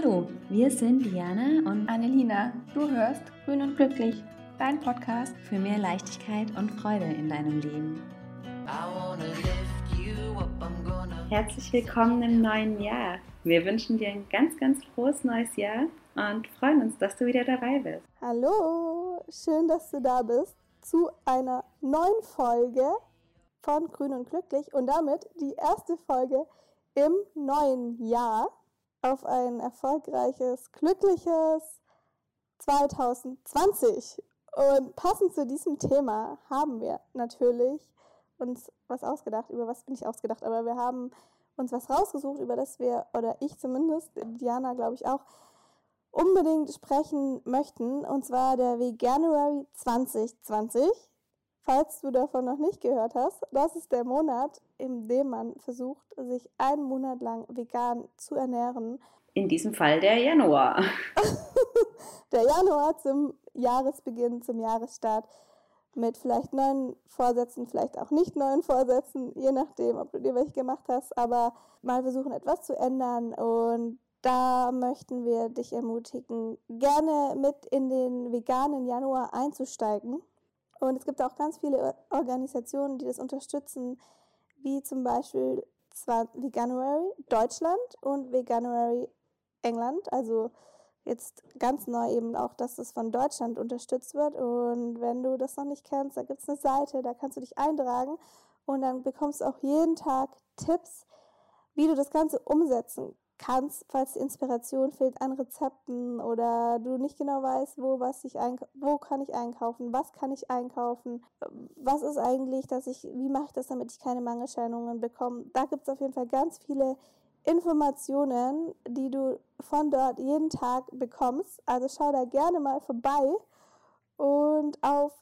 Hallo, wir sind Diana und Annelina. Du hörst Grün und Glücklich, dein Podcast für mehr Leichtigkeit und Freude in deinem Leben. Herzlich willkommen im neuen Jahr. Wir wünschen dir ein ganz, ganz frohes neues Jahr und freuen uns, dass du wieder dabei bist. Hallo, schön, dass du da bist zu einer neuen Folge von Grün und Glücklich und damit die erste Folge im neuen Jahr auf ein erfolgreiches, glückliches 2020. Und passend zu diesem Thema haben wir natürlich uns was ausgedacht. Über was bin ich ausgedacht? Aber wir haben uns was rausgesucht, über das wir, oder ich zumindest, Diana glaube ich auch, unbedingt sprechen möchten. Und zwar der Veganuary 2020. Falls du davon noch nicht gehört hast, das ist der Monat, in dem man versucht, sich einen Monat lang vegan zu ernähren. In diesem Fall der Januar. der Januar zum Jahresbeginn, zum Jahresstart mit vielleicht neuen Vorsätzen, vielleicht auch nicht neuen Vorsätzen, je nachdem, ob du dir welche gemacht hast, aber mal versuchen, etwas zu ändern und da möchten wir dich ermutigen, gerne mit in den veganen Januar einzusteigen. Und es gibt auch ganz viele Organisationen, die das unterstützen, wie zum Beispiel Veganuary Deutschland und Veganuary England. Also jetzt ganz neu eben auch, dass das von Deutschland unterstützt wird. Und wenn du das noch nicht kennst, da gibt es eine Seite, da kannst du dich eintragen und dann bekommst du auch jeden Tag Tipps, wie du das Ganze umsetzen kannst, falls die Inspiration fehlt an Rezepten oder du nicht genau weißt, wo was ich wo kann ich einkaufen, was kann ich einkaufen, was ist eigentlich, dass ich, wie mache ich das, damit ich keine Mangelscheinungen bekomme. Da gibt es auf jeden Fall ganz viele Informationen, die du von dort jeden Tag bekommst. Also schau da gerne mal vorbei und auf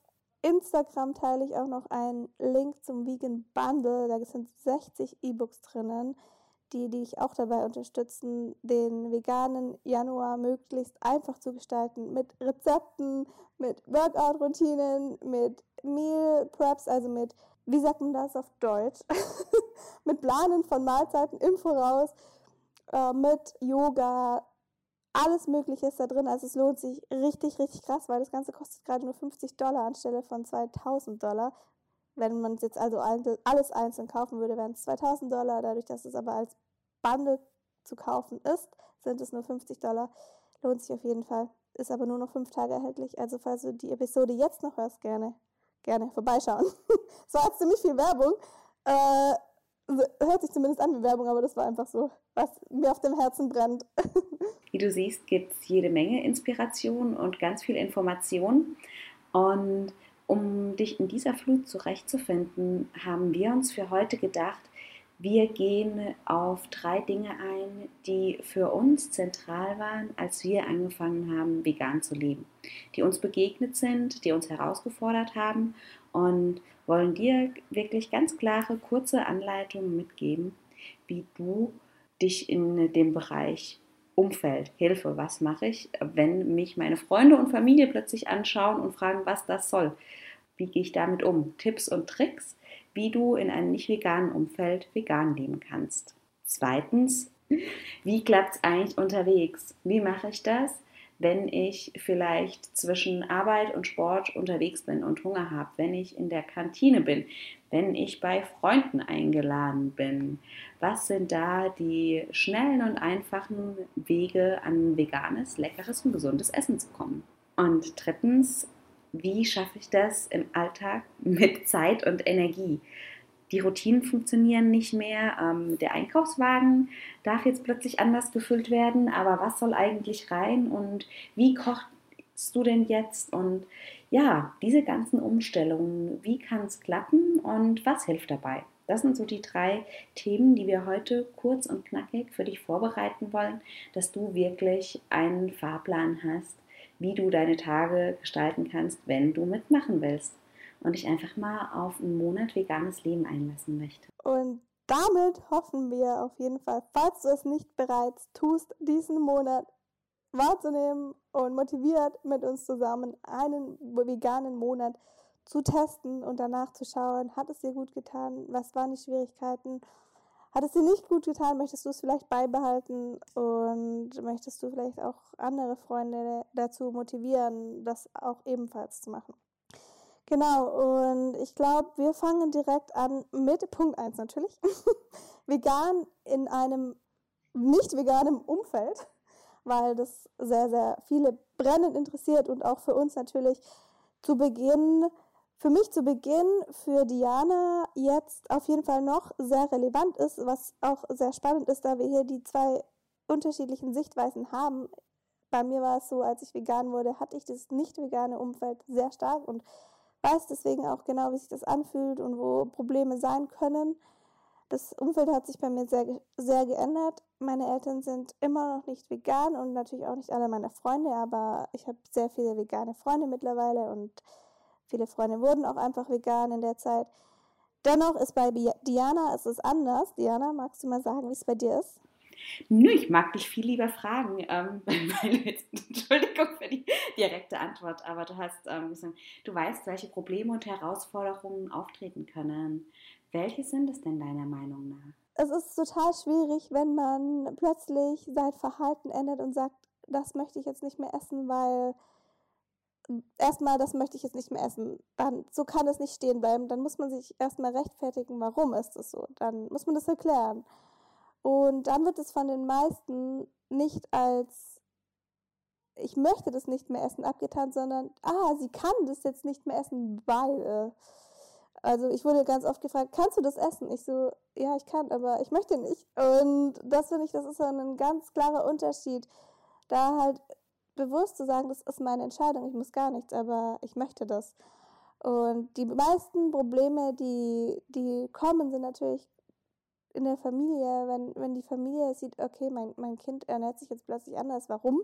Instagram teile ich auch noch einen Link zum Vegan Bundle. Da sind 60 E-Books drinnen die, dich auch dabei unterstützen, den veganen Januar möglichst einfach zu gestalten. Mit Rezepten, mit Workout-Routinen, mit Meal Preps, also mit, wie sagt man das auf Deutsch? mit Planen von Mahlzeiten im Voraus, äh, mit Yoga, alles Mögliche ist da drin. Also es lohnt sich richtig, richtig krass, weil das Ganze kostet gerade nur 50 Dollar anstelle von 2000 Dollar. Wenn man es jetzt also alles einzeln kaufen würde, wären es 2000 Dollar. Dadurch, dass es aber als Bundle zu kaufen ist, sind es nur 50 Dollar. Lohnt sich auf jeden Fall. Ist aber nur noch fünf Tage erhältlich. Also falls du die Episode jetzt noch hörst, gerne, gerne vorbeischauen. Es war jetzt ziemlich viel Werbung. Äh, hört sich zumindest an wie Werbung, aber das war einfach so, was mir auf dem Herzen brennt. Wie du siehst, gibt es jede Menge Inspiration und ganz viel Information. Und um dich in dieser Flut zurechtzufinden, haben wir uns für heute gedacht, wir gehen auf drei Dinge ein, die für uns zentral waren, als wir angefangen haben, vegan zu leben, die uns begegnet sind, die uns herausgefordert haben und wollen dir wirklich ganz klare, kurze Anleitungen mitgeben, wie du dich in dem Bereich Umfeld, Hilfe, was mache ich, wenn mich meine Freunde und Familie plötzlich anschauen und fragen, was das soll. Wie gehe ich damit um? Tipps und Tricks, wie du in einem nicht veganen Umfeld vegan leben kannst. Zweitens, wie klappt es eigentlich unterwegs? Wie mache ich das, wenn ich vielleicht zwischen Arbeit und Sport unterwegs bin und Hunger habe, wenn ich in der Kantine bin, wenn ich bei Freunden eingeladen bin? Was sind da die schnellen und einfachen Wege, an veganes, leckeres und gesundes Essen zu kommen? Und drittens, wie schaffe ich das im Alltag mit Zeit und Energie? Die Routinen funktionieren nicht mehr. Ähm, der Einkaufswagen darf jetzt plötzlich anders gefüllt werden, aber was soll eigentlich rein und wie kochst du denn jetzt? Und ja, diese ganzen Umstellungen, wie kann es klappen und was hilft dabei? Das sind so die drei Themen, die wir heute kurz und knackig für dich vorbereiten wollen, dass du wirklich einen Fahrplan hast, wie du deine Tage gestalten kannst, wenn du mitmachen willst und dich einfach mal auf einen Monat veganes Leben einlassen möchtest. Und damit hoffen wir auf jeden Fall, falls du es nicht bereits tust, diesen Monat wahrzunehmen und motiviert mit uns zusammen einen veganen Monat zu testen und danach zu schauen, hat es dir gut getan, was waren die Schwierigkeiten, Hat es dir nicht gut getan? Möchtest du es vielleicht beibehalten und möchtest du vielleicht auch andere Freunde dazu motivieren, das auch ebenfalls zu machen? Genau, und ich glaube, wir fangen direkt an mit Punkt 1 natürlich. Vegan in einem nicht veganem Umfeld, weil das sehr, sehr viele brennend interessiert und auch für uns natürlich zu Beginn für mich zu Beginn, für Diana jetzt auf jeden Fall noch sehr relevant ist, was auch sehr spannend ist, da wir hier die zwei unterschiedlichen Sichtweisen haben. Bei mir war es so, als ich vegan wurde, hatte ich das nicht vegane Umfeld sehr stark und weiß deswegen auch genau, wie sich das anfühlt und wo Probleme sein können. Das Umfeld hat sich bei mir sehr, sehr geändert. Meine Eltern sind immer noch nicht vegan und natürlich auch nicht alle meine Freunde, aber ich habe sehr viele vegane Freunde mittlerweile und Viele Freunde wurden auch einfach vegan in der Zeit. Dennoch ist bei Diana ist es anders. Diana, magst du mal sagen, wie es bei dir ist? Nö, ich mag dich viel lieber fragen. Ähm, Entschuldigung für die direkte Antwort, aber du hast, ähm, du weißt, welche Probleme und Herausforderungen auftreten können. Welche sind es denn deiner Meinung nach? Es ist total schwierig, wenn man plötzlich sein Verhalten ändert und sagt, das möchte ich jetzt nicht mehr essen, weil erstmal, das möchte ich jetzt nicht mehr essen. Dann, so kann es nicht stehen bleiben. Dann muss man sich erstmal rechtfertigen, warum ist es so. Dann muss man das erklären. Und dann wird es von den meisten nicht als ich möchte das nicht mehr essen abgetan, sondern ah, sie kann das jetzt nicht mehr essen, weil also ich wurde ganz oft gefragt, kannst du das essen? Ich so, ja, ich kann, aber ich möchte nicht. Und das finde ich, das ist so ein ganz klarer Unterschied. Da halt bewusst zu sagen, das ist meine Entscheidung, ich muss gar nichts, aber ich möchte das. Und die meisten Probleme, die, die kommen, sind natürlich in der Familie, wenn, wenn die Familie sieht, okay, mein, mein Kind ernährt sich jetzt plötzlich anders, warum?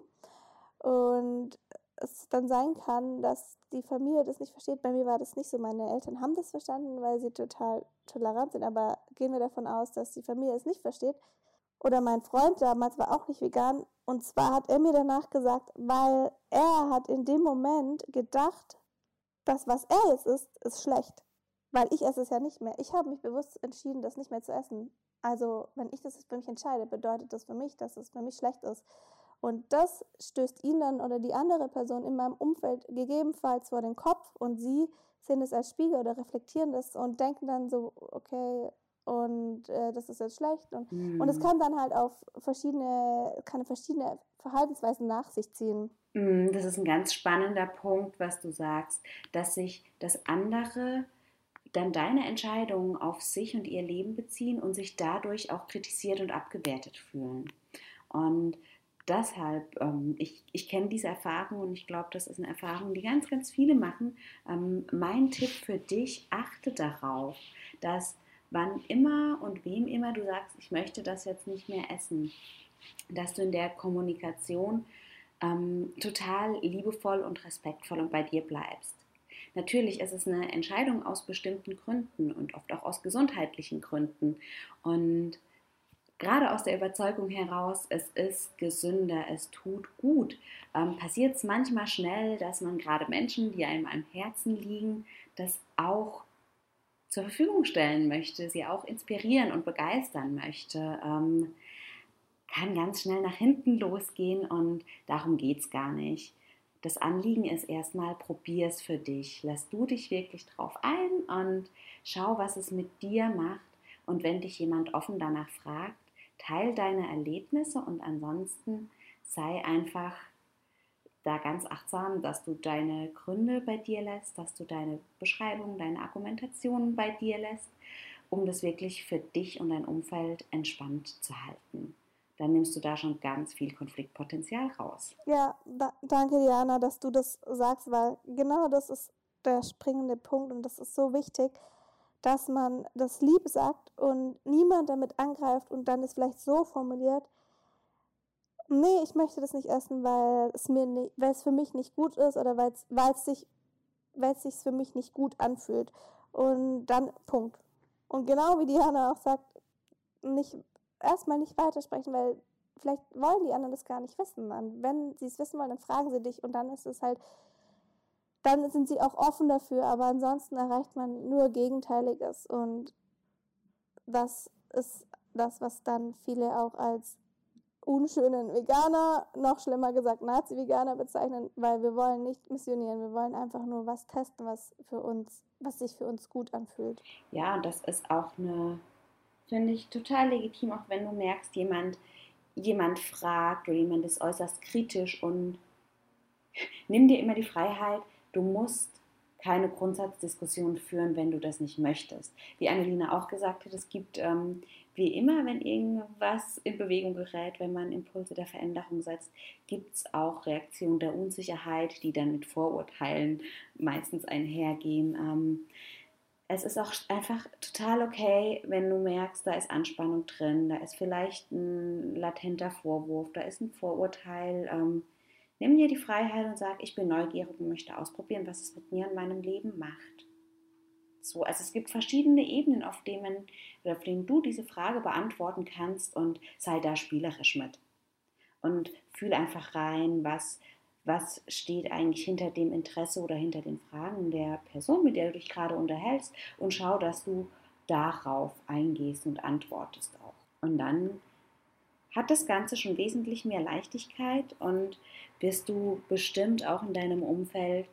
Und es dann sein kann, dass die Familie das nicht versteht. Bei mir war das nicht so. Meine Eltern haben das verstanden, weil sie total tolerant sind. Aber gehen wir davon aus, dass die Familie es nicht versteht, oder mein Freund damals war auch nicht vegan. Und zwar hat er mir danach gesagt, weil er hat in dem Moment gedacht, das, was er jetzt isst, ist schlecht. Weil ich esse es ja nicht mehr. Ich habe mich bewusst entschieden, das nicht mehr zu essen. Also, wenn ich das für mich entscheide, bedeutet das für mich, dass es für mich schlecht ist. Und das stößt ihn dann oder die andere Person in meinem Umfeld gegebenenfalls vor den Kopf und sie sehen es als Spiegel oder reflektieren das und denken dann so, okay, und äh, das ist jetzt schlecht. Und, mm. und es mhm. kann dann halt auf verschiedene, kann verschiedene Verhaltensweisen nach sich ziehen. Mm, das ist ein ganz spannender Punkt, was du sagst, dass sich das andere dann deine Entscheidungen auf sich und ihr Leben beziehen und sich dadurch auch kritisiert und abgewertet fühlen. Und deshalb, ähm, ich, ich kenne diese Erfahrung und ich glaube, das ist eine Erfahrung, die ganz, ganz viele machen. Ähm, mein Tipp für dich, achte darauf, dass wann immer und wem immer du sagst, ich möchte das jetzt nicht mehr essen, dass du in der Kommunikation ähm, total liebevoll und respektvoll und bei dir bleibst. Natürlich ist es eine Entscheidung aus bestimmten Gründen und oft auch aus gesundheitlichen Gründen. Und gerade aus der Überzeugung heraus, es ist gesünder, es tut gut, ähm, passiert es manchmal schnell, dass man gerade Menschen, die einem am Herzen liegen, das auch zur Verfügung stellen möchte, sie auch inspirieren und begeistern möchte, ähm, kann ganz schnell nach hinten losgehen und darum geht es gar nicht. Das Anliegen ist erstmal, probier es für dich. Lass du dich wirklich drauf ein und schau, was es mit dir macht. Und wenn dich jemand offen danach fragt, teil deine Erlebnisse und ansonsten sei einfach da ganz achtsam, dass du deine Gründe bei dir lässt, dass du deine Beschreibung, deine Argumentation bei dir lässt, um das wirklich für dich und dein Umfeld entspannt zu halten. Dann nimmst du da schon ganz viel Konfliktpotenzial raus. Ja, da, danke Diana, dass du das sagst, weil genau das ist der springende Punkt und das ist so wichtig, dass man das lieb sagt und niemand damit angreift und dann es vielleicht so formuliert, nee, ich möchte das nicht essen, weil es mir nicht, weil es für mich nicht gut ist oder weil es, weil es sich, weil es sich für mich nicht gut anfühlt. Und dann Punkt. Und genau wie Diana auch sagt, nicht erstmal nicht weitersprechen, weil vielleicht wollen die anderen das gar nicht wissen. Und wenn sie es wissen wollen, dann fragen sie dich und dann ist es halt, dann sind sie auch offen dafür, aber ansonsten erreicht man nur Gegenteiliges und das ist das, was dann viele auch als unschönen Veganer, noch schlimmer gesagt Nazi-Veganer bezeichnen, weil wir wollen nicht missionieren, wir wollen einfach nur was testen, was für uns, was sich für uns gut anfühlt. Ja, und das ist auch eine, finde ich, total legitim, auch wenn du merkst, jemand, jemand fragt oder jemand ist äußerst kritisch und nimm dir immer die Freiheit, du musst keine Grundsatzdiskussion führen, wenn du das nicht möchtest. Wie Annelina auch gesagt hat, es gibt ähm, wie immer, wenn irgendwas in Bewegung gerät, wenn man Impulse der Veränderung setzt, gibt es auch Reaktionen der Unsicherheit, die dann mit Vorurteilen meistens einhergehen. Ähm, es ist auch einfach total okay, wenn du merkst, da ist Anspannung drin, da ist vielleicht ein latenter Vorwurf, da ist ein Vorurteil. Ähm, Nimm dir die Freiheit und sag, ich bin neugierig und möchte ausprobieren, was es mit mir in meinem Leben macht. So, also es gibt verschiedene Ebenen, auf denen, auf denen du diese Frage beantworten kannst und sei da spielerisch mit. Und fühl einfach rein, was, was steht eigentlich hinter dem Interesse oder hinter den Fragen der Person, mit der du dich gerade unterhältst und schau, dass du darauf eingehst und antwortest auch. Und dann hat das Ganze schon wesentlich mehr Leichtigkeit und wirst du bestimmt auch in deinem Umfeld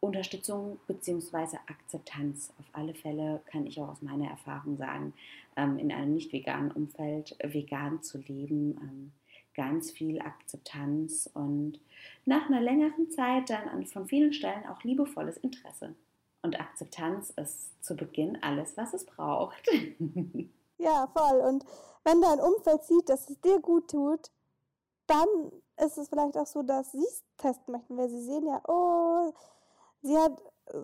Unterstützung bzw. Akzeptanz. Auf alle Fälle kann ich auch aus meiner Erfahrung sagen, ähm, in einem nicht veganen Umfeld vegan zu leben, ähm, ganz viel Akzeptanz und nach einer längeren Zeit dann von vielen Stellen auch liebevolles Interesse. Und Akzeptanz ist zu Beginn alles, was es braucht. Ja, voll. Und wenn dein Umfeld sieht, dass es dir gut tut, dann ist es vielleicht auch so, dass sie es testen möchten, weil sie sehen ja, oh, sie hat,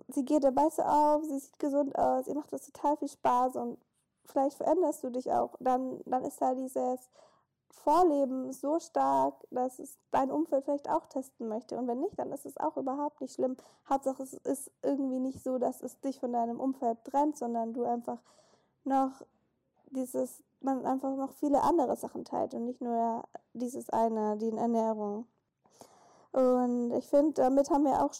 sie geht dabei so auf, sie sieht gesund aus, ihr macht das total viel Spaß und vielleicht veränderst du dich auch. Dann, dann ist da dieses Vorleben so stark, dass es dein Umfeld vielleicht auch testen möchte. Und wenn nicht, dann ist es auch überhaupt nicht schlimm. Hauptsache, es ist irgendwie nicht so, dass es dich von deinem Umfeld trennt, sondern du einfach noch dieses, man einfach noch viele andere Sachen teilt und nicht nur dieses eine, die Ernährung. Und ich finde, damit haben wir auch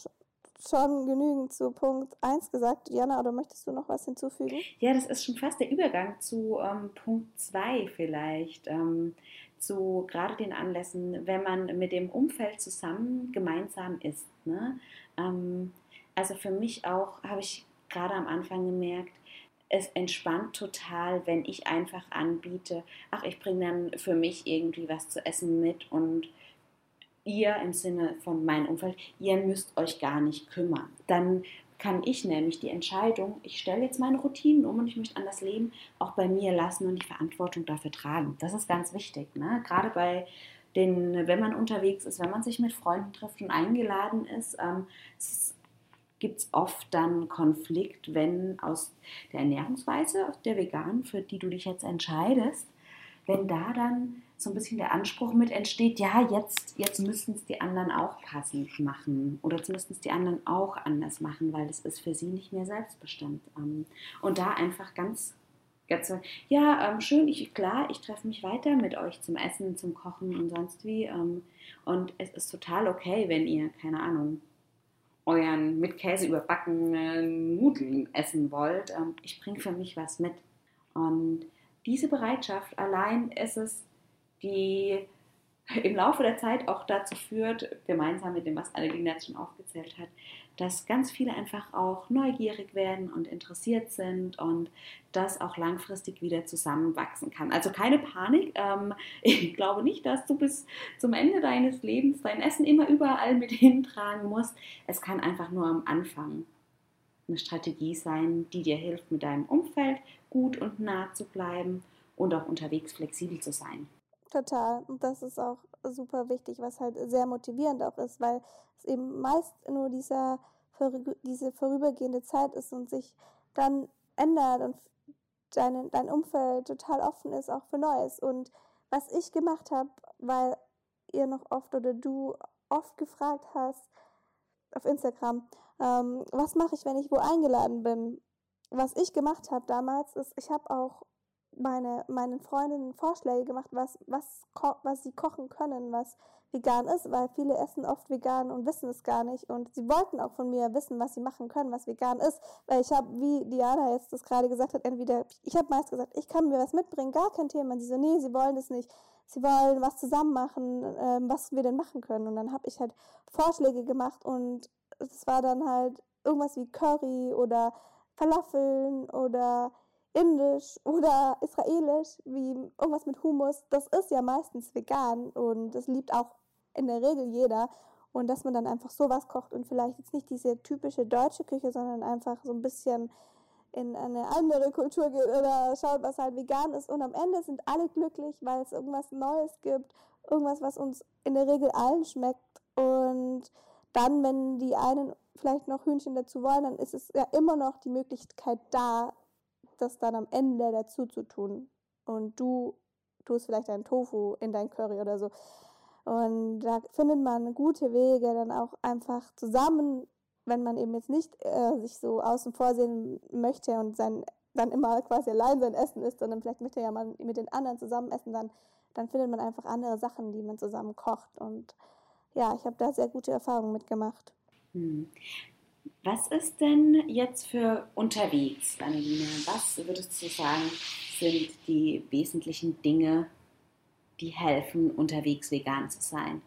schon genügend zu Punkt 1 gesagt. Jana, oder möchtest du noch was hinzufügen? Ja, das ist schon fast der Übergang zu ähm, Punkt 2 vielleicht. Ähm, zu gerade den Anlässen, wenn man mit dem Umfeld zusammen gemeinsam ist. Ne? Ähm, also für mich auch habe ich gerade am Anfang gemerkt, es entspannt total, wenn ich einfach anbiete, ach, ich bringe dann für mich irgendwie was zu essen mit und ihr im Sinne von meinem Umfeld, ihr müsst euch gar nicht kümmern. Dann kann ich nämlich die Entscheidung, ich stelle jetzt meine Routinen um und ich möchte anders leben, auch bei mir lassen und die Verantwortung dafür tragen. Das ist ganz wichtig. Ne? Gerade bei den, wenn man unterwegs ist, wenn man sich mit Freunden trifft und eingeladen ist, ähm, es ist gibt es oft dann Konflikt, wenn aus der Ernährungsweise, der veganen, für die du dich jetzt entscheidest, wenn da dann so ein bisschen der Anspruch mit entsteht, ja, jetzt, jetzt müssen es die anderen auch passend machen oder zumindest die anderen auch anders machen, weil das ist für sie nicht mehr selbstbestimmt. Ähm, und da einfach ganz, ganz ja, ähm, schön, ich, klar, ich treffe mich weiter mit euch zum Essen, zum Kochen und sonst wie. Ähm, und es ist total okay, wenn ihr, keine Ahnung, euren mit Käse überbackenen Nudeln essen wollt. Ähm, ich bringe für mich was mit. Und diese Bereitschaft allein ist es, die im Laufe der Zeit auch dazu führt, gemeinsam mit dem, was Annelina jetzt schon aufgezählt hat, dass ganz viele einfach auch neugierig werden und interessiert sind und das auch langfristig wieder zusammenwachsen kann. Also keine Panik. Ähm, ich glaube nicht, dass du bis zum Ende deines Lebens dein Essen immer überall mit hintragen musst. Es kann einfach nur am Anfang eine Strategie sein, die dir hilft, mit deinem Umfeld gut und nah zu bleiben und auch unterwegs flexibel zu sein. Total. Und das ist auch super wichtig, was halt sehr motivierend auch ist, weil es eben meist nur dieser, diese vorübergehende Zeit ist und sich dann ändert und dein, dein Umfeld total offen ist, auch für Neues. Und was ich gemacht habe, weil ihr noch oft oder du oft gefragt hast auf Instagram, ähm, was mache ich, wenn ich wo eingeladen bin? Was ich gemacht habe damals, ist, ich habe auch meine, meinen Freundinnen Vorschläge gemacht, was, was, was sie kochen können, was vegan ist, weil viele essen oft vegan und wissen es gar nicht. Und sie wollten auch von mir wissen, was sie machen können, was vegan ist. Weil ich habe, wie Diana jetzt das gerade gesagt hat, entweder, ich habe meist gesagt, ich kann mir was mitbringen, gar kein Thema. Und sie so, nee, sie wollen das nicht. Sie wollen was zusammen machen, ähm, was wir denn machen können. Und dann habe ich halt Vorschläge gemacht und es war dann halt irgendwas wie Curry oder Falafeln oder indisch oder israelisch, wie irgendwas mit Hummus, das ist ja meistens vegan und das liebt auch in der Regel jeder. Und dass man dann einfach sowas kocht und vielleicht jetzt nicht diese typische deutsche Küche, sondern einfach so ein bisschen in eine andere Kultur geht oder schaut, was halt vegan ist. Und am Ende sind alle glücklich, weil es irgendwas Neues gibt, irgendwas, was uns in der Regel allen schmeckt. Und dann, wenn die einen vielleicht noch Hühnchen dazu wollen, dann ist es ja immer noch die Möglichkeit da, das dann am Ende dazu zu tun. Und du tust vielleicht einen Tofu in dein Curry oder so. Und da findet man gute Wege, dann auch einfach zusammen, wenn man eben jetzt nicht äh, sich so außen vor sehen möchte und sein, dann immer quasi allein sein Essen isst, sondern vielleicht möchte ja man mit den anderen zusammen essen, dann, dann findet man einfach andere Sachen, die man zusammen kocht. Und ja, ich habe da sehr gute Erfahrungen mitgemacht. Hm. Was ist denn jetzt für unterwegs, Annelina? Was würdest du sagen, sind die wesentlichen Dinge, die helfen, unterwegs vegan zu sein?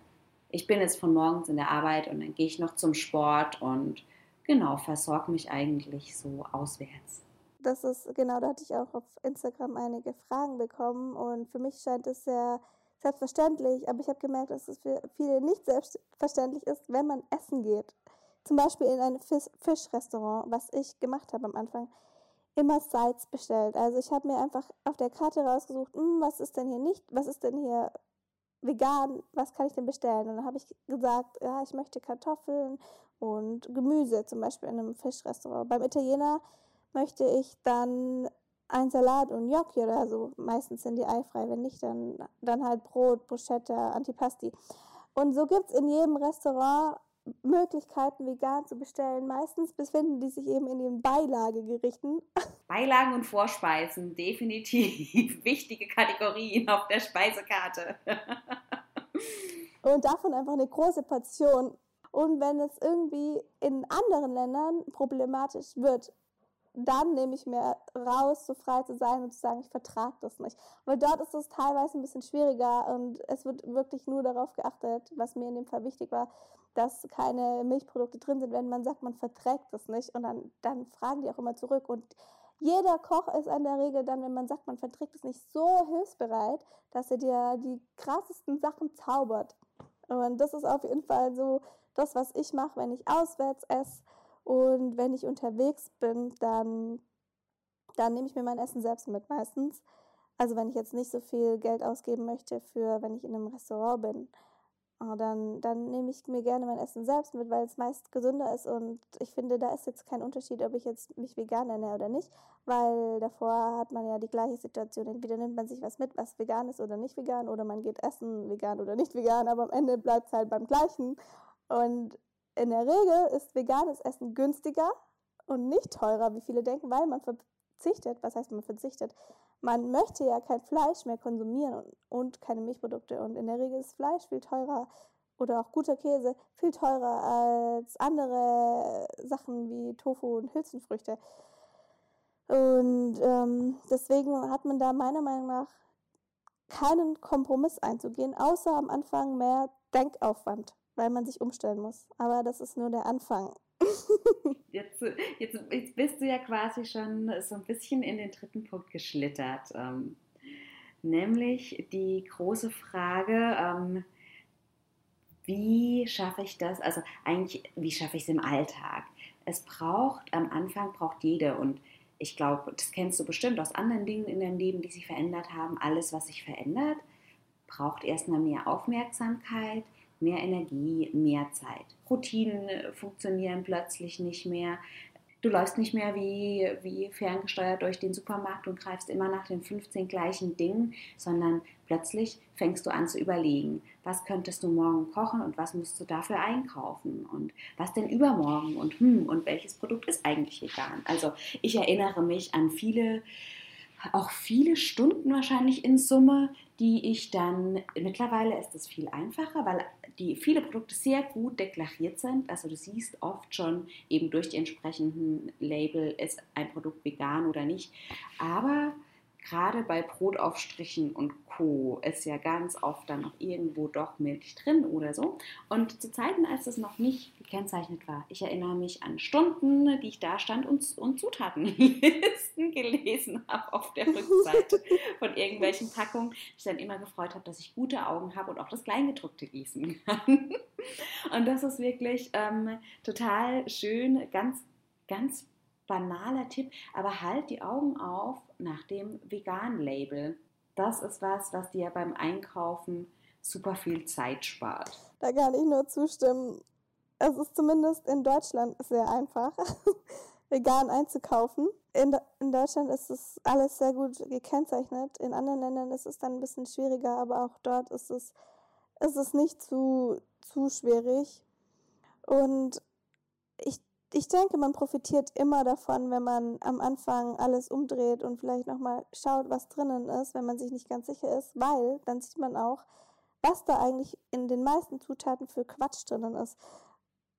Ich bin jetzt von morgens in der Arbeit und dann gehe ich noch zum Sport und genau, versorge mich eigentlich so auswärts. Das ist, genau, da hatte ich auch auf Instagram einige Fragen bekommen und für mich scheint es sehr selbstverständlich, aber ich habe gemerkt, dass es für viele nicht selbstverständlich ist, wenn man essen geht zum Beispiel in ein Fisch Fischrestaurant, was ich gemacht habe am Anfang, immer Sides bestellt. Also ich habe mir einfach auf der Karte rausgesucht, hm, was ist denn hier nicht, was ist denn hier vegan, was kann ich denn bestellen? Und dann habe ich gesagt, ja, ich möchte Kartoffeln und Gemüse, zum Beispiel in einem Fischrestaurant. Beim Italiener möchte ich dann ein Salat und Gnocchi oder so. Meistens sind die eifrei, wenn nicht, dann, dann halt Brot, Bruschetta, Antipasti. Und so gibt es in jedem Restaurant Möglichkeiten, vegan zu bestellen. Meistens befinden die sich eben in den Beilagegerichten. Beilagen und Vorspeisen, definitiv wichtige Kategorien auf der Speisekarte. und davon einfach eine große Portion. Und wenn es irgendwie in anderen Ländern problematisch wird, dann nehme ich mir raus, so frei zu sein und zu sagen, ich vertrage das nicht. Weil dort ist es teilweise ein bisschen schwieriger und es wird wirklich nur darauf geachtet, was mir in dem Fall wichtig war, dass keine Milchprodukte drin sind, wenn man sagt, man verträgt das nicht. Und dann, dann fragen die auch immer zurück. Und jeder Koch ist in der Regel dann, wenn man sagt, man verträgt es nicht, so hilfsbereit, dass er dir die krassesten Sachen zaubert. Und das ist auf jeden Fall so das, was ich mache, wenn ich auswärts esse und wenn ich unterwegs bin, dann, dann nehme ich mir mein Essen selbst mit meistens. Also wenn ich jetzt nicht so viel Geld ausgeben möchte für, wenn ich in einem Restaurant bin, dann, dann nehme ich mir gerne mein Essen selbst mit, weil es meist gesünder ist. Und ich finde, da ist jetzt kein Unterschied, ob ich jetzt mich vegan ernähre oder nicht, weil davor hat man ja die gleiche Situation. Entweder nimmt man sich was mit, was vegan ist oder nicht vegan, oder man geht essen, vegan oder nicht vegan, aber am Ende bleibt es halt beim gleichen. Und in der Regel ist veganes Essen günstiger und nicht teurer, wie viele denken, weil man verzichtet. Was heißt man verzichtet? Man möchte ja kein Fleisch mehr konsumieren und, und keine Milchprodukte. Und in der Regel ist Fleisch viel teurer oder auch guter Käse viel teurer als andere Sachen wie Tofu und Hülsenfrüchte. Und ähm, deswegen hat man da meiner Meinung nach keinen Kompromiss einzugehen, außer am Anfang mehr Denkaufwand weil man sich umstellen muss. Aber das ist nur der Anfang. Jetzt, jetzt, jetzt, bist du ja quasi schon so ein bisschen in den dritten Punkt geschlittert. Ähm, nämlich die große Frage, ähm, wie schaffe ich das? Also eigentlich, wie schaffe ich es im Alltag? Es braucht, am Anfang braucht jeder und ich glaube, das kennst du bestimmt aus anderen Dingen in deinem Leben, die sich verändert haben. Alles, was sich verändert, braucht erstmal mehr Aufmerksamkeit, mehr Energie, mehr Zeit. Routinen funktionieren plötzlich nicht mehr. Du läufst nicht mehr wie, wie ferngesteuert durch den Supermarkt und greifst immer nach den 15 gleichen Dingen, sondern plötzlich fängst du an zu überlegen, was könntest du morgen kochen und was musst du dafür einkaufen und was denn übermorgen und hm, und welches Produkt ist eigentlich vegan. Also ich erinnere mich an viele auch viele Stunden wahrscheinlich in Summe, die ich dann, mittlerweile ist es viel einfacher, weil die viele Produkte sehr gut deklariert sind. Also du siehst oft schon eben durch die entsprechenden Label, ist ein Produkt vegan oder nicht. Aber gerade bei Brotaufstrichen und Co. ist ja ganz oft dann noch irgendwo doch Milch drin oder so. Und zu Zeiten, als es noch nicht gekennzeichnet war, ich erinnere mich an Stunden, die ich da stand und, und Zutatenlisten gelesen habe auf der Rückseite von irgendwelchen Packungen. Ich dann immer gefreut habe, dass ich gute Augen habe und auch das Kleingedruckte lesen kann. Und das ist wirklich ähm, total schön, ganz, ganz banaler Tipp, aber halt die Augen auf nach dem Vegan-Label. Das ist was, was dir beim Einkaufen super viel Zeit spart. Da kann ich nur zustimmen. Es ist zumindest in Deutschland sehr einfach, vegan einzukaufen. In, in Deutschland ist es alles sehr gut gekennzeichnet. In anderen Ländern ist es dann ein bisschen schwieriger, aber auch dort ist es, ist es nicht zu, zu schwierig. Und ich ich denke, man profitiert immer davon, wenn man am Anfang alles umdreht und vielleicht nochmal schaut, was drinnen ist, wenn man sich nicht ganz sicher ist, weil dann sieht man auch, was da eigentlich in den meisten Zutaten für Quatsch drinnen ist.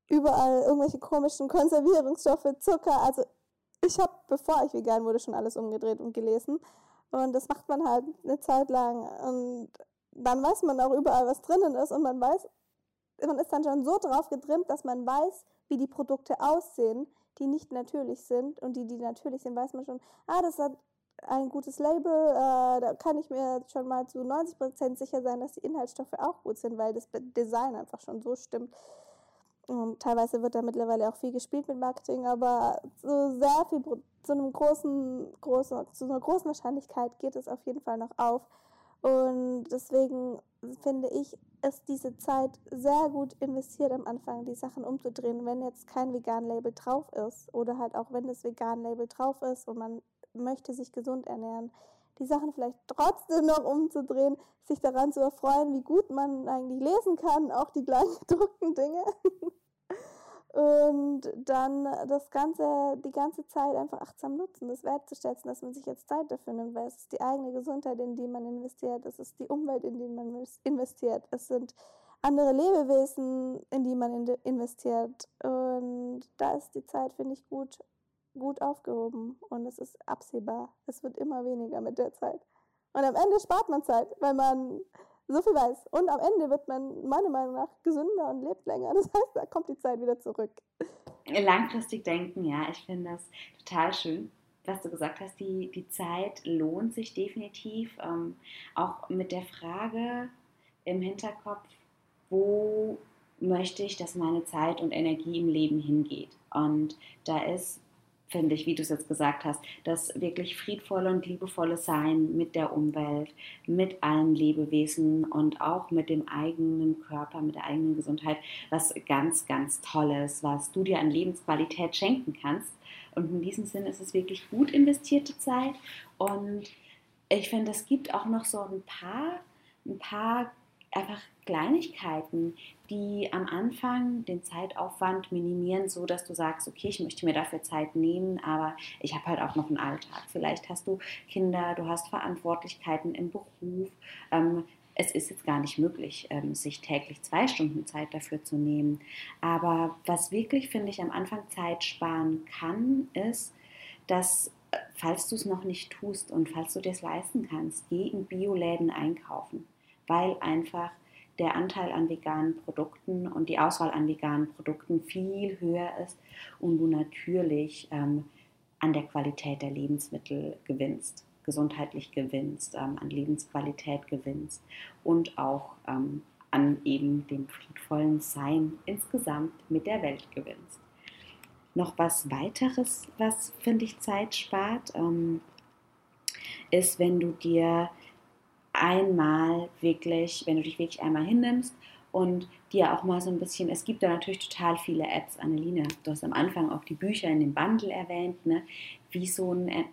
Überall irgendwelche komischen Konservierungsstoffe, Zucker. Also ich habe, bevor ich vegan wurde, schon alles umgedreht und gelesen. Und das macht man halt eine Zeit lang. Und dann weiß man auch überall, was drinnen ist. Und man weiß, man ist dann schon so drauf getrimmt, dass man weiß, wie die Produkte aussehen, die nicht natürlich sind und die, die natürlich sind, weiß man schon, ah, das hat ein gutes Label, äh, da kann ich mir schon mal zu 90% sicher sein, dass die Inhaltsstoffe auch gut sind, weil das Design einfach schon so stimmt. Und teilweise wird da mittlerweile auch viel gespielt mit Marketing, aber so sehr viel, zu einem großen, großen, zu einer großen Wahrscheinlichkeit geht es auf jeden Fall noch auf. Und deswegen finde ich, ist diese Zeit sehr gut investiert am Anfang, die Sachen umzudrehen, wenn jetzt kein Vegan-Label drauf ist oder halt auch wenn das Vegan-Label drauf ist und man möchte sich gesund ernähren, die Sachen vielleicht trotzdem noch umzudrehen, sich daran zu erfreuen, wie gut man eigentlich lesen kann, auch die kleinen gedruckten Dinge. Und dann das Ganze, die ganze Zeit einfach achtsam nutzen, das wertzuschätzen, dass man sich jetzt Zeit dafür nimmt, weil es ist die eigene Gesundheit, in die man investiert, es ist die Umwelt, in die man investiert, es sind andere Lebewesen, in die man investiert. Und da ist die Zeit, finde ich, gut, gut aufgehoben und es ist absehbar. Es wird immer weniger mit der Zeit. Und am Ende spart man Zeit, weil man so viel weiß. Und am Ende wird man meiner Meinung nach gesünder und lebt länger. Das heißt, da kommt die Zeit wieder zurück. Langfristig denken, ja, ich finde das total schön, was du gesagt hast. Die, die Zeit lohnt sich definitiv. Ähm, auch mit der Frage im Hinterkopf, wo möchte ich, dass meine Zeit und Energie im Leben hingeht. Und da ist finde ich, wie du es jetzt gesagt hast, das wirklich friedvolle und liebevolle Sein mit der Umwelt, mit allen Lebewesen und auch mit dem eigenen Körper, mit der eigenen Gesundheit, was ganz, ganz Tolles, was du dir an Lebensqualität schenken kannst. Und in diesem Sinne ist es wirklich gut investierte Zeit. Und ich finde, es gibt auch noch so ein paar, ein paar einfach Kleinigkeiten, die am Anfang den Zeitaufwand minimieren, so dass du sagst, okay, ich möchte mir dafür Zeit nehmen, aber ich habe halt auch noch einen Alltag. Vielleicht hast du Kinder, du hast Verantwortlichkeiten im Beruf. Ähm, es ist jetzt gar nicht möglich, ähm, sich täglich zwei Stunden Zeit dafür zu nehmen. Aber was wirklich, finde ich, am Anfang Zeit sparen kann, ist, dass äh, falls du es noch nicht tust und falls du dir es leisten kannst, geh in Bioläden einkaufen weil einfach der Anteil an veganen Produkten und die Auswahl an veganen Produkten viel höher ist und du natürlich ähm, an der Qualität der Lebensmittel gewinnst, gesundheitlich gewinnst, ähm, an Lebensqualität gewinnst und auch ähm, an eben dem friedvollen Sein insgesamt mit der Welt gewinnst. Noch was weiteres, was finde ich Zeit spart, ähm, ist, wenn du dir einmal wirklich, wenn du dich wirklich einmal hinnimmst und dir auch mal so ein bisschen, es gibt da natürlich total viele Apps, Anneline, du hast am Anfang auch die Bücher in dem Bundle erwähnt, ne, wie so ein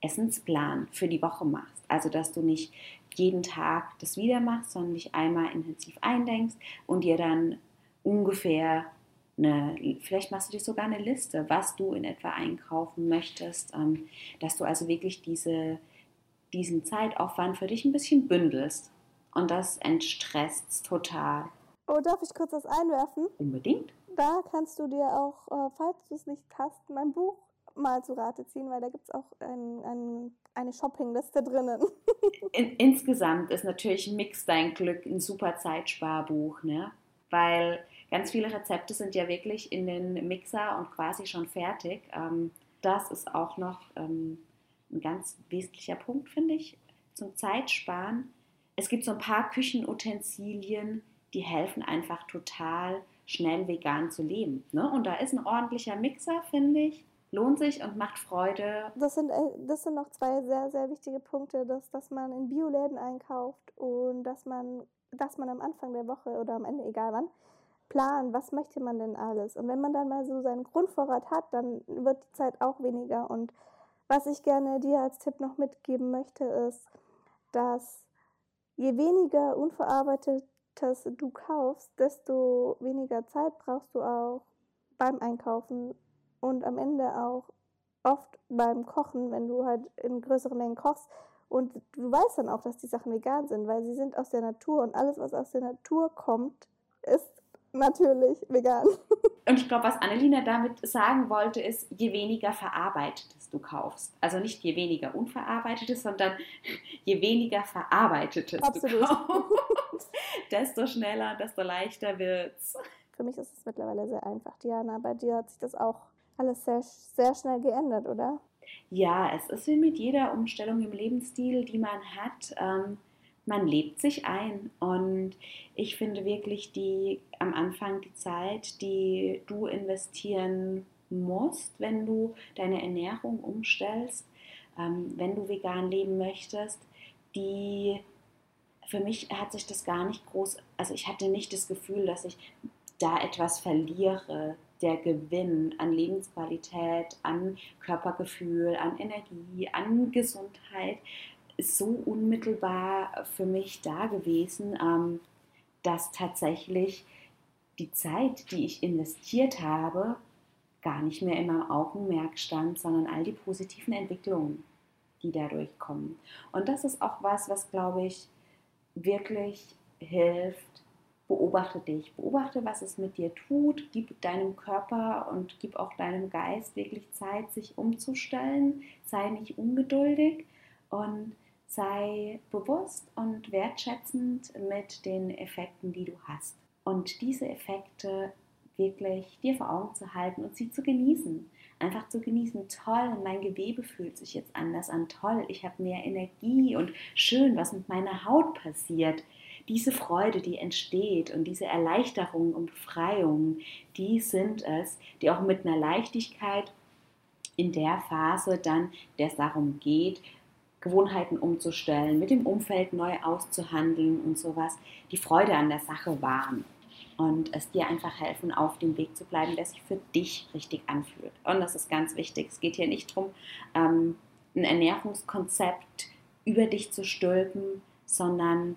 Essensplan für die Woche machst. Also, dass du nicht jeden Tag das wieder machst, sondern dich einmal intensiv eindenkst und dir dann ungefähr eine, vielleicht machst du dir sogar eine Liste, was du in etwa einkaufen möchtest, ähm, dass du also wirklich diese diesen Zeitaufwand für dich ein bisschen bündelst. Und das entstresst total. Oh, darf ich kurz was einwerfen? Unbedingt. Da kannst du dir auch, äh, falls du es nicht hast, mein Buch mal zu Rate ziehen, weil da gibt es auch ein, ein, eine Shoppingliste drinnen. In, insgesamt ist natürlich Mix dein Glück ein super Zeitsparbuch, ne? Weil ganz viele Rezepte sind ja wirklich in den Mixer und quasi schon fertig. Ähm, das ist auch noch ähm, ein ganz wesentlicher Punkt, finde ich, zum Zeitsparen. Es gibt so ein paar Küchenutensilien, die helfen einfach total schnell vegan zu leben. Ne? Und da ist ein ordentlicher Mixer, finde ich. Lohnt sich und macht Freude. Das sind, äh, das sind noch zwei sehr, sehr wichtige Punkte, dass, dass man in Bioläden einkauft und dass man, dass man am Anfang der Woche oder am Ende, egal wann, planen, was möchte man denn alles. Und wenn man dann mal so seinen Grundvorrat hat, dann wird die Zeit auch weniger. Und was ich gerne dir als Tipp noch mitgeben möchte, ist, dass je weniger Unverarbeitetes du kaufst, desto weniger Zeit brauchst du auch beim Einkaufen und am Ende auch oft beim Kochen, wenn du halt in größeren Mengen kochst. Und du weißt dann auch, dass die Sachen vegan sind, weil sie sind aus der Natur und alles, was aus der Natur kommt, ist natürlich vegan. Und ich glaube, was Annelina damit sagen wollte, ist, je weniger Verarbeitetes du kaufst. Also nicht je weniger Unverarbeitetes, sondern je weniger Verarbeitetes Absolut. du kaufst, desto schneller, desto leichter wird's. Für mich ist es mittlerweile sehr einfach, Diana. Bei dir hat sich das auch alles sehr, sehr schnell geändert, oder? Ja, es ist wie mit jeder Umstellung im Lebensstil, die man hat. Ähm, man lebt sich ein. Und ich finde wirklich die am Anfang die Zeit, die du investieren musst, wenn du deine Ernährung umstellst, ähm, wenn du vegan leben möchtest, die für mich hat sich das gar nicht groß, also ich hatte nicht das Gefühl, dass ich da etwas verliere. Der Gewinn an Lebensqualität, an Körpergefühl, an Energie, an Gesundheit so unmittelbar für mich da gewesen, ähm, dass tatsächlich die Zeit, die ich investiert habe, gar nicht mehr in meinem Augenmerk stand, sondern all die positiven Entwicklungen, die dadurch kommen. Und das ist auch was, was, glaube ich, wirklich hilft. Beobachte dich, beobachte, was es mit dir tut, gib deinem Körper und gib auch deinem Geist wirklich Zeit, sich umzustellen, sei nicht ungeduldig und sei bewusst und wertschätzend mit den Effekten, die du hast. Und diese Effekte wirklich dir vor Augen zu halten und sie zu genießen. Einfach zu genießen, toll, mein Gewebe fühlt sich jetzt anders an, toll, ich habe mehr Energie und schön, was mit meiner Haut passiert. Diese Freude, die entsteht und diese Erleichterung und Befreiung, die sind es, die auch mit einer Leichtigkeit in der Phase dann, der es darum geht, Gewohnheiten umzustellen, mit dem Umfeld neu auszuhandeln und sowas, die Freude an der Sache wahren und es dir einfach helfen, auf dem Weg zu bleiben, der sich für dich richtig anfühlt. Und das ist ganz wichtig. Es geht hier nicht darum, ähm, ein Ernährungskonzept über dich zu stülpen, sondern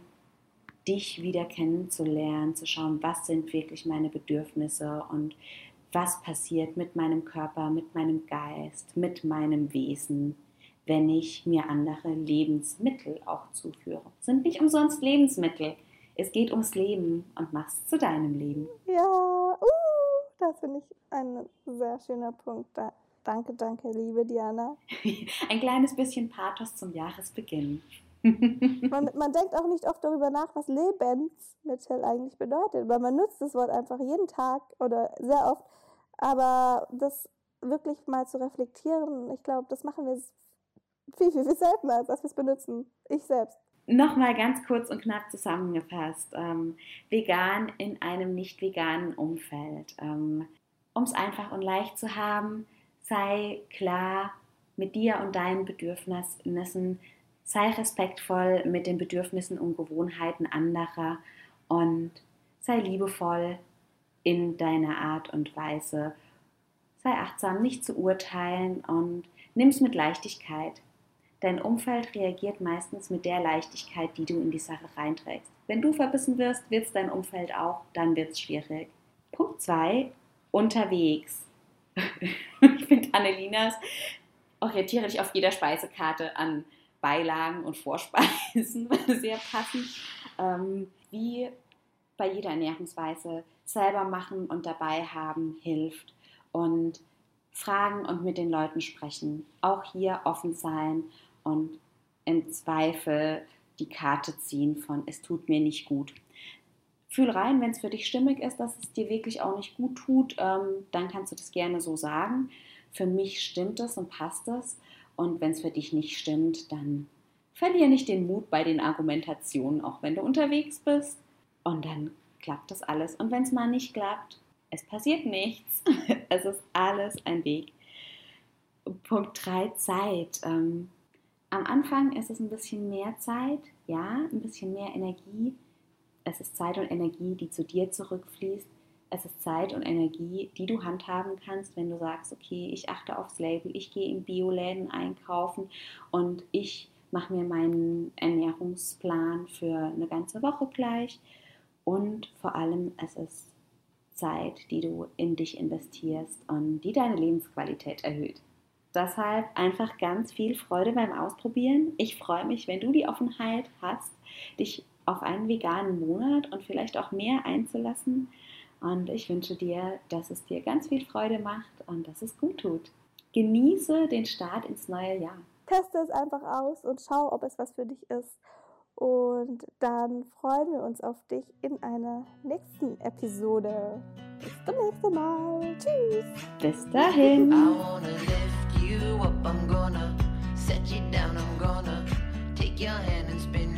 dich wieder kennenzulernen, zu schauen, was sind wirklich meine Bedürfnisse und was passiert mit meinem Körper, mit meinem Geist, mit meinem Wesen wenn ich mir andere Lebensmittel auch zuführe. Sind nicht umsonst Lebensmittel. Es geht ums Leben und mach's zu deinem Leben. Ja, uh, das finde ich ein sehr schöner Punkt. Da, danke, danke, liebe Diana. ein kleines bisschen Pathos zum Jahresbeginn. man, man denkt auch nicht oft darüber nach, was Lebensmittel eigentlich bedeutet, weil man nutzt das Wort einfach jeden Tag oder sehr oft. Aber das wirklich mal zu reflektieren, ich glaube, das machen wir viel, viel, viel seltener, als wir es benutzen. Ich selbst. Nochmal ganz kurz und knapp zusammengefasst. Ähm, vegan in einem nicht veganen Umfeld. Ähm, um es einfach und leicht zu haben, sei klar mit dir und deinen Bedürfnissen, sei respektvoll mit den Bedürfnissen und Gewohnheiten anderer und sei liebevoll in deiner Art und Weise. Sei achtsam, nicht zu urteilen und nimm es mit Leichtigkeit. Dein Umfeld reagiert meistens mit der Leichtigkeit, die du in die Sache reinträgst. Wenn du verbissen wirst, wird es dein Umfeld auch, dann wird es schwierig. Punkt 2. Unterwegs. ich finde Annelinas orientiere dich auf jeder Speisekarte an Beilagen und Vorspeisen sehr passen. Ähm, wie bei jeder Ernährungsweise selber machen und dabei haben hilft und fragen und mit den Leuten sprechen. Auch hier offen sein und im Zweifel die Karte ziehen von es tut mir nicht gut. Fühl rein, wenn es für dich stimmig ist, dass es dir wirklich auch nicht gut tut, ähm, dann kannst du das gerne so sagen. Für mich stimmt es und passt es. Und wenn es für dich nicht stimmt, dann verliere nicht den Mut bei den Argumentationen, auch wenn du unterwegs bist. Und dann klappt das alles. Und wenn es mal nicht klappt, es passiert nichts. es ist alles ein Weg. Punkt 3, Zeit. Ähm, am Anfang ist es ein bisschen mehr Zeit, ja, ein bisschen mehr Energie. Es ist Zeit und Energie, die zu dir zurückfließt. Es ist Zeit und Energie, die du handhaben kannst, wenn du sagst, okay, ich achte aufs Label, ich gehe in Bioläden einkaufen und ich mache mir meinen Ernährungsplan für eine ganze Woche gleich. Und vor allem, es ist Zeit, die du in dich investierst und die deine Lebensqualität erhöht. Deshalb einfach ganz viel Freude beim Ausprobieren. Ich freue mich, wenn du die Offenheit hast, dich auf einen veganen Monat und vielleicht auch mehr einzulassen. Und ich wünsche dir, dass es dir ganz viel Freude macht und dass es gut tut. Genieße den Start ins neue Jahr. Teste es einfach aus und schau, ob es was für dich ist. Und dann freuen wir uns auf dich in einer nächsten Episode. Bis zum nächsten Mal. Tschüss. Bis dahin. you up, I'm gonna set you down, I'm gonna take your hand and spin